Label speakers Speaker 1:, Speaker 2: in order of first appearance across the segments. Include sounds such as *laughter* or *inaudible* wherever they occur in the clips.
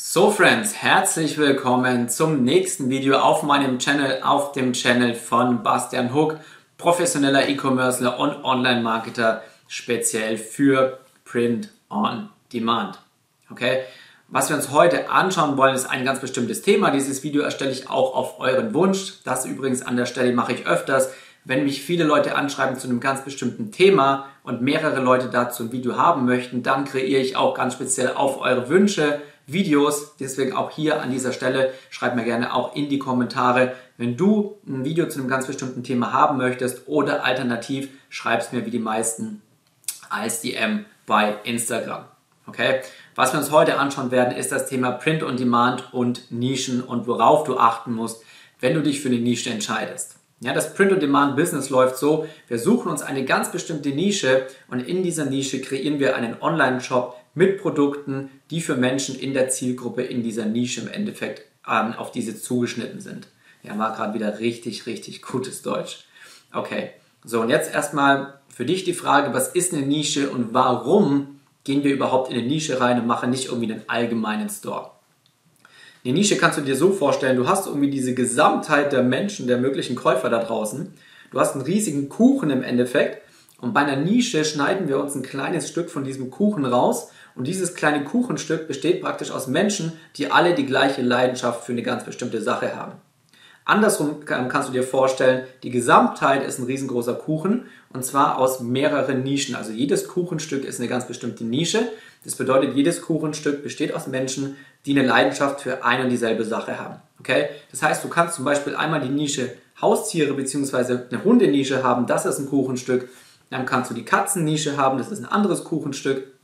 Speaker 1: So Friends, herzlich willkommen zum nächsten Video auf meinem Channel, auf dem Channel von Bastian Hook, professioneller E-Commercer und Online-Marketer, speziell für Print on Demand. Okay? Was wir uns heute anschauen wollen, ist ein ganz bestimmtes Thema. Dieses Video erstelle ich auch auf euren Wunsch. Das übrigens an der Stelle mache ich öfters. Wenn mich viele Leute anschreiben zu einem ganz bestimmten Thema und mehrere Leute dazu ein Video haben möchten, dann kreiere ich auch ganz speziell auf eure Wünsche Videos. Deswegen auch hier an dieser Stelle schreib mir gerne auch in die Kommentare, wenn du ein Video zu einem ganz bestimmten Thema haben möchtest oder alternativ schreibst mir wie die meisten als DM bei Instagram. Okay? Was wir uns heute anschauen werden, ist das Thema Print on Demand und Nischen und worauf du achten musst, wenn du dich für eine Nische entscheidest. Ja, das Print-on-Demand-Business läuft so, wir suchen uns eine ganz bestimmte Nische und in dieser Nische kreieren wir einen Online-Shop mit Produkten, die für Menschen in der Zielgruppe in dieser Nische im Endeffekt ähm, auf diese zugeschnitten sind. Ja, war gerade wieder richtig, richtig gutes Deutsch. Okay, so und jetzt erstmal für dich die Frage, was ist eine Nische und warum gehen wir überhaupt in eine Nische rein und machen nicht irgendwie einen allgemeinen Store? Die Nische kannst du dir so vorstellen, du hast irgendwie diese Gesamtheit der Menschen, der möglichen Käufer da draußen. Du hast einen riesigen Kuchen im Endeffekt und bei einer Nische schneiden wir uns ein kleines Stück von diesem Kuchen raus und dieses kleine Kuchenstück besteht praktisch aus Menschen, die alle die gleiche Leidenschaft für eine ganz bestimmte Sache haben. Andersrum kannst du dir vorstellen, die Gesamtheit ist ein riesengroßer Kuchen und zwar aus mehreren Nischen. Also jedes Kuchenstück ist eine ganz bestimmte Nische. Das bedeutet, jedes Kuchenstück besteht aus Menschen, die eine Leidenschaft für eine und dieselbe Sache haben. Okay? Das heißt, du kannst zum Beispiel einmal die Nische Haustiere bzw. eine Hundenische haben, das ist ein Kuchenstück. Dann kannst du die Katzennische haben, das ist ein anderes Kuchenstück.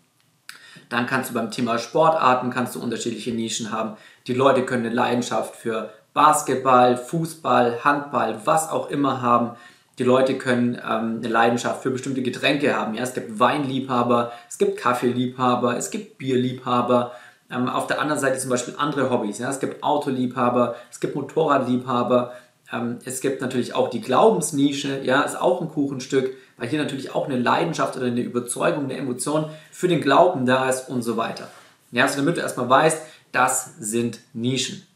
Speaker 1: Dann kannst du beim Thema Sportarten kannst du unterschiedliche Nischen haben. Die Leute können eine Leidenschaft für Basketball, Fußball, Handball, was auch immer haben. Die Leute können ähm, eine Leidenschaft für bestimmte Getränke haben. Ja, es gibt Weinliebhaber, es gibt Kaffeeliebhaber, es gibt Bierliebhaber. Ähm, auf der anderen Seite zum Beispiel andere Hobbys. Ja, es gibt Autoliebhaber, es gibt Motorradliebhaber. Ähm, es gibt natürlich auch die Glaubensnische. Ja, ist auch ein Kuchenstück, weil hier natürlich auch eine Leidenschaft oder eine Überzeugung, eine Emotion für den Glauben da ist und so weiter. Ja, also damit du erstmal weißt, das sind Nischen.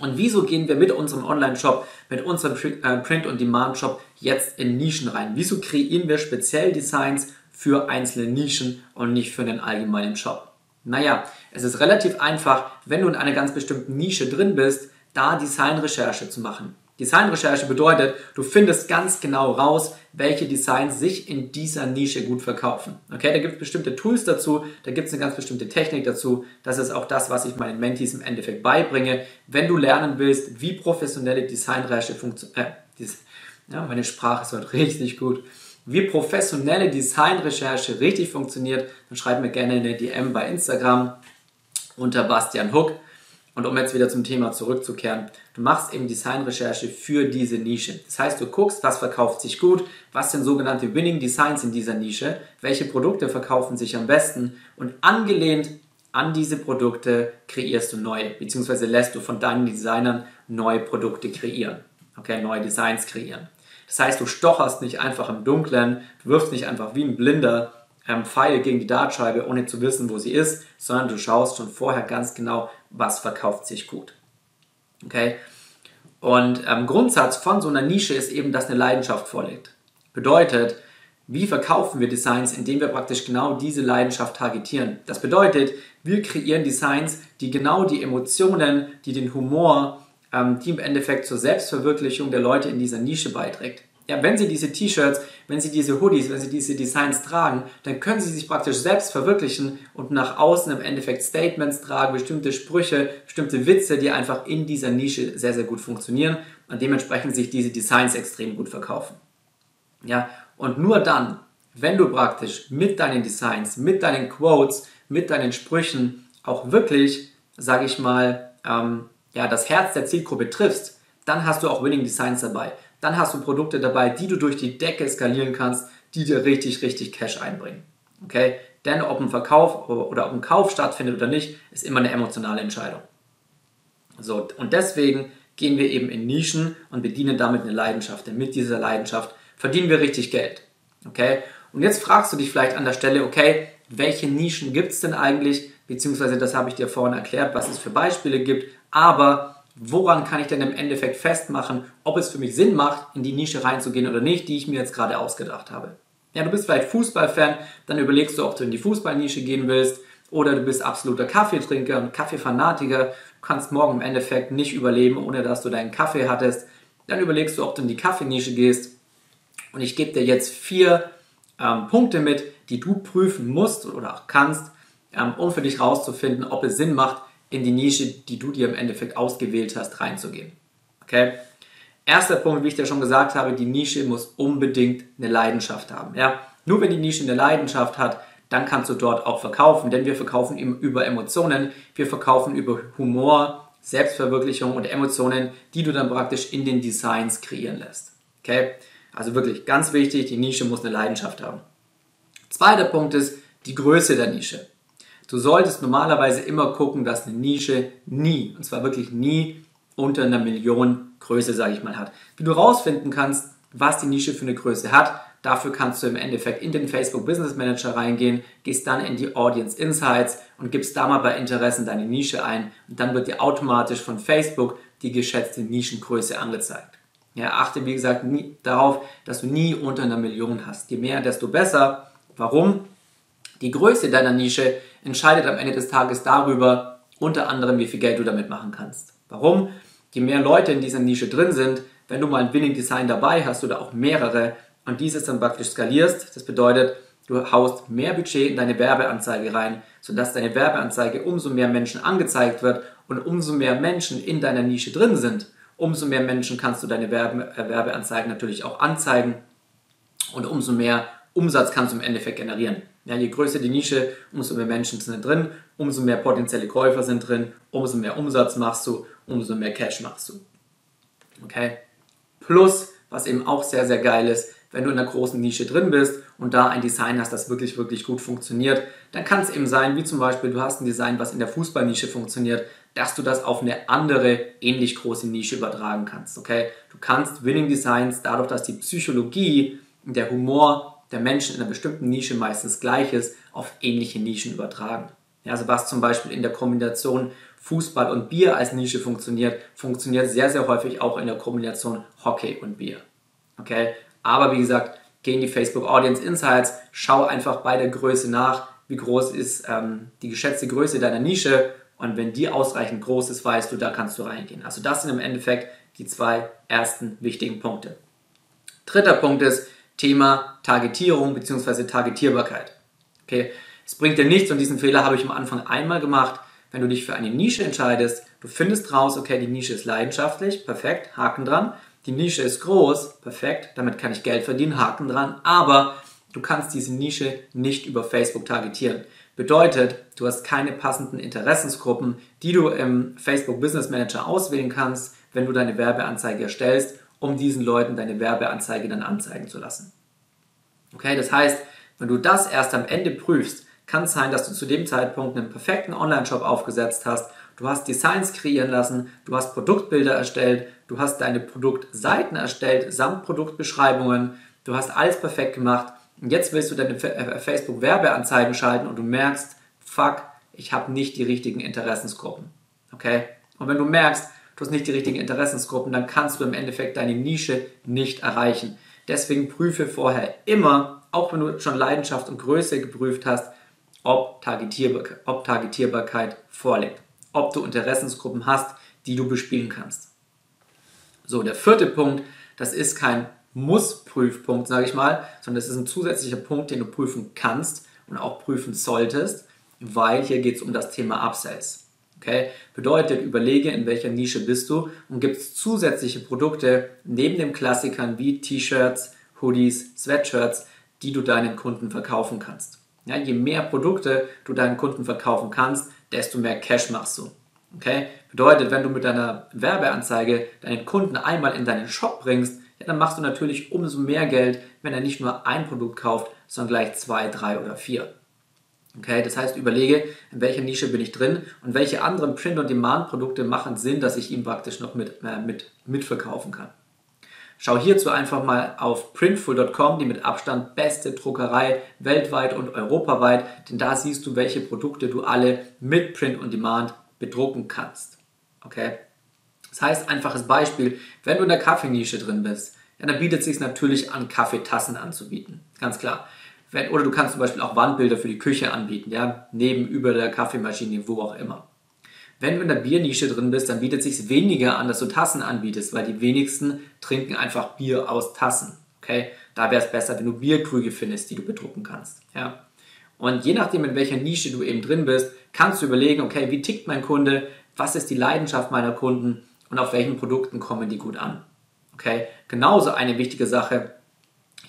Speaker 1: Und wieso gehen wir mit unserem Online-Shop, mit unserem äh, Print-on-Demand-Shop jetzt in Nischen rein? Wieso kreieren wir speziell Designs für einzelne Nischen und nicht für den allgemeinen Shop? Naja, es ist relativ einfach, wenn du in einer ganz bestimmten Nische drin bist, da Designrecherche zu machen. Designrecherche bedeutet, du findest ganz genau raus, welche Designs sich in dieser Nische gut verkaufen. Okay, da gibt es bestimmte Tools dazu, da gibt es eine ganz bestimmte Technik dazu. Das ist auch das, was ich meinen Mentees im Endeffekt beibringe. Wenn du lernen willst, wie professionelle Designrecherche funktioniert, äh, ja, meine Sprache ist heute *laughs* richtig gut. Wie professionelle Designrecherche richtig funktioniert, dann schreib mir gerne eine DM bei Instagram unter Bastian Hook. Und um jetzt wieder zum Thema zurückzukehren, du machst eben Designrecherche für diese Nische. Das heißt, du guckst, was verkauft sich gut, was sind sogenannte Winning Designs in dieser Nische, welche Produkte verkaufen sich am besten und angelehnt an diese Produkte kreierst du neue, beziehungsweise lässt du von deinen Designern neue Produkte kreieren. Okay, neue Designs kreieren. Das heißt, du stocherst nicht einfach im Dunkeln, du wirfst nicht einfach wie ein Blinder ähm, Pfeil gegen die Dartscheibe, ohne zu wissen, wo sie ist, sondern du schaust schon vorher ganz genau, was verkauft sich gut. Okay? Und ähm, Grundsatz von so einer Nische ist eben, dass eine Leidenschaft vorliegt. Bedeutet, wie verkaufen wir Designs, indem wir praktisch genau diese Leidenschaft targetieren? Das bedeutet, wir kreieren Designs, die genau die Emotionen, die den Humor, ähm, die im Endeffekt zur Selbstverwirklichung der Leute in dieser Nische beiträgt ja, wenn Sie diese T-Shirts, wenn Sie diese Hoodies, wenn Sie diese Designs tragen, dann können Sie sich praktisch selbst verwirklichen und nach außen im Endeffekt Statements tragen, bestimmte Sprüche, bestimmte Witze, die einfach in dieser Nische sehr, sehr gut funktionieren und dementsprechend sich diese Designs extrem gut verkaufen. Ja, und nur dann, wenn du praktisch mit deinen Designs, mit deinen Quotes, mit deinen Sprüchen auch wirklich, sage ich mal, ähm, ja, das Herz der Zielgruppe triffst, dann hast du auch Winning Designs dabei dann hast du Produkte dabei, die du durch die Decke skalieren kannst, die dir richtig, richtig Cash einbringen. Okay? Denn ob ein Verkauf oder ob ein Kauf stattfindet oder nicht, ist immer eine emotionale Entscheidung. So, und deswegen gehen wir eben in Nischen und bedienen damit eine Leidenschaft. Denn mit dieser Leidenschaft verdienen wir richtig Geld. Okay? Und jetzt fragst du dich vielleicht an der Stelle, okay, welche Nischen gibt es denn eigentlich, beziehungsweise das habe ich dir vorhin erklärt, was es für Beispiele gibt, aber woran kann ich denn im Endeffekt festmachen, ob es für mich Sinn macht, in die Nische reinzugehen oder nicht, die ich mir jetzt gerade ausgedacht habe. Ja, du bist vielleicht Fußballfan, dann überlegst du, ob du in die Fußballnische gehen willst oder du bist absoluter Kaffeetrinker und Kaffeefanatiker, du kannst morgen im Endeffekt nicht überleben, ohne dass du deinen Kaffee hattest. Dann überlegst du, ob du in die Kaffeenische gehst. Und ich gebe dir jetzt vier ähm, Punkte mit, die du prüfen musst oder auch kannst, ähm, um für dich herauszufinden, ob es Sinn macht, in die Nische, die du dir im Endeffekt ausgewählt hast, reinzugehen. Okay? Erster Punkt, wie ich dir schon gesagt habe, die Nische muss unbedingt eine Leidenschaft haben. Ja? Nur wenn die Nische eine Leidenschaft hat, dann kannst du dort auch verkaufen, denn wir verkaufen über Emotionen, wir verkaufen über Humor, Selbstverwirklichung und Emotionen, die du dann praktisch in den Designs kreieren lässt. Okay? Also wirklich ganz wichtig, die Nische muss eine Leidenschaft haben. Zweiter Punkt ist die Größe der Nische. Du solltest normalerweise immer gucken, dass eine Nische nie, und zwar wirklich nie, unter einer Million Größe, sage ich mal, hat. Wie du rausfinden kannst, was die Nische für eine Größe hat, dafür kannst du im Endeffekt in den Facebook Business Manager reingehen, gehst dann in die Audience Insights und gibst da mal bei Interessen deine Nische ein und dann wird dir automatisch von Facebook die geschätzte Nischengröße angezeigt. Ja, achte wie gesagt nie, darauf, dass du nie unter einer Million hast. Je mehr, desto besser. Warum? Die Größe deiner Nische entscheidet am Ende des Tages darüber, unter anderem, wie viel Geld du damit machen kannst. Warum? Je mehr Leute in dieser Nische drin sind, wenn du mal ein Winning Design dabei hast oder auch mehrere und dieses dann praktisch skalierst, das bedeutet, du haust mehr Budget in deine Werbeanzeige rein, sodass deine Werbeanzeige umso mehr Menschen angezeigt wird und umso mehr Menschen in deiner Nische drin sind, umso mehr Menschen kannst du deine Werbe, äh, Werbeanzeigen natürlich auch anzeigen und umso mehr Umsatz kannst du im Endeffekt generieren. Ja, je größer die Nische, umso mehr Menschen sind drin, umso mehr potenzielle Käufer sind drin, umso mehr Umsatz machst du, umso mehr Cash machst du. Okay? Plus, was eben auch sehr, sehr geil ist, wenn du in einer großen Nische drin bist und da ein Design hast, das wirklich, wirklich gut funktioniert, dann kann es eben sein, wie zum Beispiel, du hast ein Design, was in der Fußballnische funktioniert, dass du das auf eine andere, ähnlich große Nische übertragen kannst. Okay? Du kannst Winning Designs dadurch, dass die Psychologie, der Humor der Menschen in einer bestimmten Nische meistens gleich ist, auf ähnliche Nischen übertragen. Ja, also was zum Beispiel in der Kombination Fußball und Bier als Nische funktioniert, funktioniert sehr, sehr häufig auch in der Kombination Hockey und Bier. Okay? Aber wie gesagt, geh in die Facebook Audience Insights, schau einfach bei der Größe nach, wie groß ist ähm, die geschätzte Größe deiner Nische und wenn die ausreichend groß ist, weißt du, da kannst du reingehen. Also das sind im Endeffekt die zwei ersten wichtigen Punkte. Dritter Punkt ist, Thema Targetierung bzw. Targetierbarkeit. Okay, es bringt dir nichts und diesen Fehler habe ich am Anfang einmal gemacht. Wenn du dich für eine Nische entscheidest, du findest raus, okay, die Nische ist leidenschaftlich, perfekt, Haken dran. Die Nische ist groß, perfekt, damit kann ich Geld verdienen, Haken dran. Aber du kannst diese Nische nicht über Facebook targetieren. Bedeutet, du hast keine passenden Interessensgruppen, die du im Facebook Business Manager auswählen kannst, wenn du deine Werbeanzeige erstellst um diesen Leuten deine Werbeanzeige dann anzeigen zu lassen. Okay, das heißt, wenn du das erst am Ende prüfst, kann es sein, dass du zu dem Zeitpunkt einen perfekten Online-Shop aufgesetzt hast, du hast Designs kreieren lassen, du hast Produktbilder erstellt, du hast deine Produktseiten erstellt, samt Produktbeschreibungen, du hast alles perfekt gemacht und jetzt willst du deine äh, Facebook-Werbeanzeigen schalten und du merkst, fuck, ich habe nicht die richtigen Interessensgruppen. Okay? Und wenn du merkst, du hast nicht die richtigen Interessensgruppen, dann kannst du im Endeffekt deine Nische nicht erreichen. Deswegen prüfe vorher immer, auch wenn du schon Leidenschaft und Größe geprüft hast, ob, Targetierbar ob Targetierbarkeit vorliegt, ob du Interessensgruppen hast, die du bespielen kannst. So, der vierte Punkt, das ist kein Muss-Prüfpunkt, sage ich mal, sondern das ist ein zusätzlicher Punkt, den du prüfen kannst und auch prüfen solltest, weil hier geht es um das Thema Upsells. Okay? Bedeutet, überlege, in welcher Nische bist du und gibt es zusätzliche Produkte neben den Klassikern wie T-Shirts, Hoodies, Sweatshirts, die du deinen Kunden verkaufen kannst. Ja, je mehr Produkte du deinen Kunden verkaufen kannst, desto mehr Cash machst du. Okay? Bedeutet, wenn du mit deiner Werbeanzeige deinen Kunden einmal in deinen Shop bringst, ja, dann machst du natürlich umso mehr Geld, wenn er nicht nur ein Produkt kauft, sondern gleich zwei, drei oder vier. Okay, das heißt, überlege, in welcher Nische bin ich drin und welche anderen Print-on-Demand-Produkte machen Sinn, dass ich ihm praktisch noch mit, äh, mit, mitverkaufen kann. Schau hierzu einfach mal auf printful.com, die mit Abstand beste Druckerei weltweit und europaweit, denn da siehst du, welche Produkte du alle mit Print on Demand bedrucken kannst. Okay? Das heißt, einfaches Beispiel, wenn du in der Kaffeenische drin bist, ja, dann bietet es sich natürlich an, Kaffeetassen anzubieten. Ganz klar. Wenn, oder du kannst zum Beispiel auch Wandbilder für die Küche anbieten, ja, neben, über der Kaffeemaschine, wo auch immer. Wenn du in der Biernische drin bist, dann bietet es sich weniger an, dass du Tassen anbietest, weil die wenigsten trinken einfach Bier aus Tassen. Okay? Da wäre es besser, wenn du Bierkrüge findest, die du bedrucken kannst. Ja? Und je nachdem, in welcher Nische du eben drin bist, kannst du überlegen, okay, wie tickt mein Kunde, was ist die Leidenschaft meiner Kunden und auf welchen Produkten kommen die gut an. Okay, genauso eine wichtige Sache.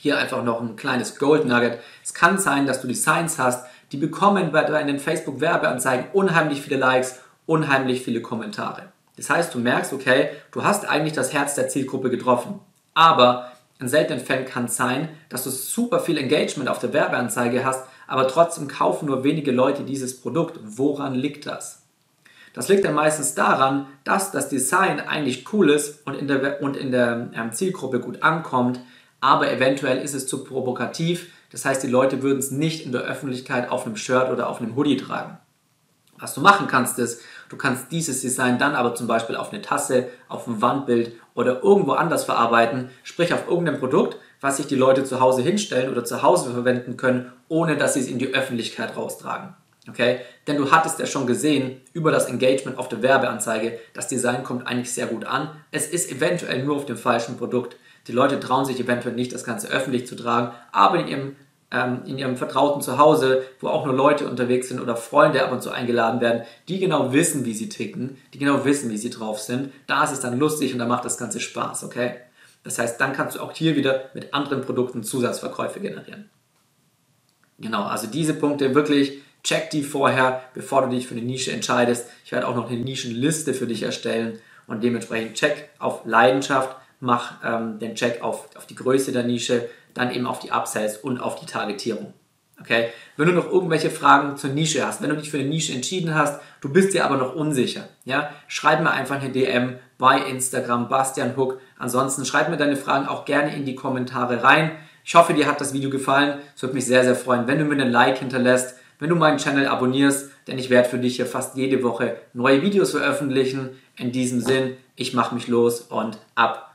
Speaker 1: Hier einfach noch ein kleines Gold Nugget. Es kann sein, dass du Designs hast, die bekommen bei deinen Facebook Werbeanzeigen unheimlich viele Likes, unheimlich viele Kommentare. Das heißt, du merkst, okay, du hast eigentlich das Herz der Zielgruppe getroffen. Aber in seltenen Fällen kann sein, dass du super viel Engagement auf der Werbeanzeige hast, aber trotzdem kaufen nur wenige Leute dieses Produkt. Woran liegt das? Das liegt dann meistens daran, dass das Design eigentlich cool ist und in der, und in der ähm, Zielgruppe gut ankommt, aber eventuell ist es zu provokativ. Das heißt, die Leute würden es nicht in der Öffentlichkeit auf einem Shirt oder auf einem Hoodie tragen. Was du machen kannst, ist, du kannst dieses Design dann aber zum Beispiel auf eine Tasse, auf ein Wandbild oder irgendwo anders verarbeiten, sprich auf irgendein Produkt, was sich die Leute zu Hause hinstellen oder zu Hause verwenden können, ohne dass sie es in die Öffentlichkeit raustragen. Okay? Denn du hattest ja schon gesehen über das Engagement auf der Werbeanzeige, das Design kommt eigentlich sehr gut an. Es ist eventuell nur auf dem falschen Produkt. Die Leute trauen sich eventuell nicht, das Ganze öffentlich zu tragen, aber in ihrem, ähm, in ihrem vertrauten Zuhause, wo auch nur Leute unterwegs sind oder Freunde ab und zu eingeladen werden, die genau wissen, wie sie ticken, die genau wissen, wie sie drauf sind, da ist es dann lustig und da macht das Ganze Spaß, okay? Das heißt, dann kannst du auch hier wieder mit anderen Produkten Zusatzverkäufe generieren. Genau, also diese Punkte wirklich check die vorher, bevor du dich für eine Nische entscheidest. Ich werde auch noch eine Nischenliste für dich erstellen und dementsprechend check auf Leidenschaft, mach ähm, den Check auf, auf die Größe der Nische, dann eben auf die Upsells und auf die Targetierung. Okay? Wenn du noch irgendwelche Fragen zur Nische hast, wenn du dich für eine Nische entschieden hast, du bist dir aber noch unsicher, ja, schreib mir einfach eine DM bei Instagram Bastian Hook. Ansonsten schreib mir deine Fragen auch gerne in die Kommentare rein. Ich hoffe, dir hat das Video gefallen. Es würde mich sehr, sehr freuen, wenn du mir einen Like hinterlässt wenn du meinen Channel abonnierst, denn ich werde für dich hier fast jede Woche neue Videos veröffentlichen. In diesem Sinn, ich mache mich los und ab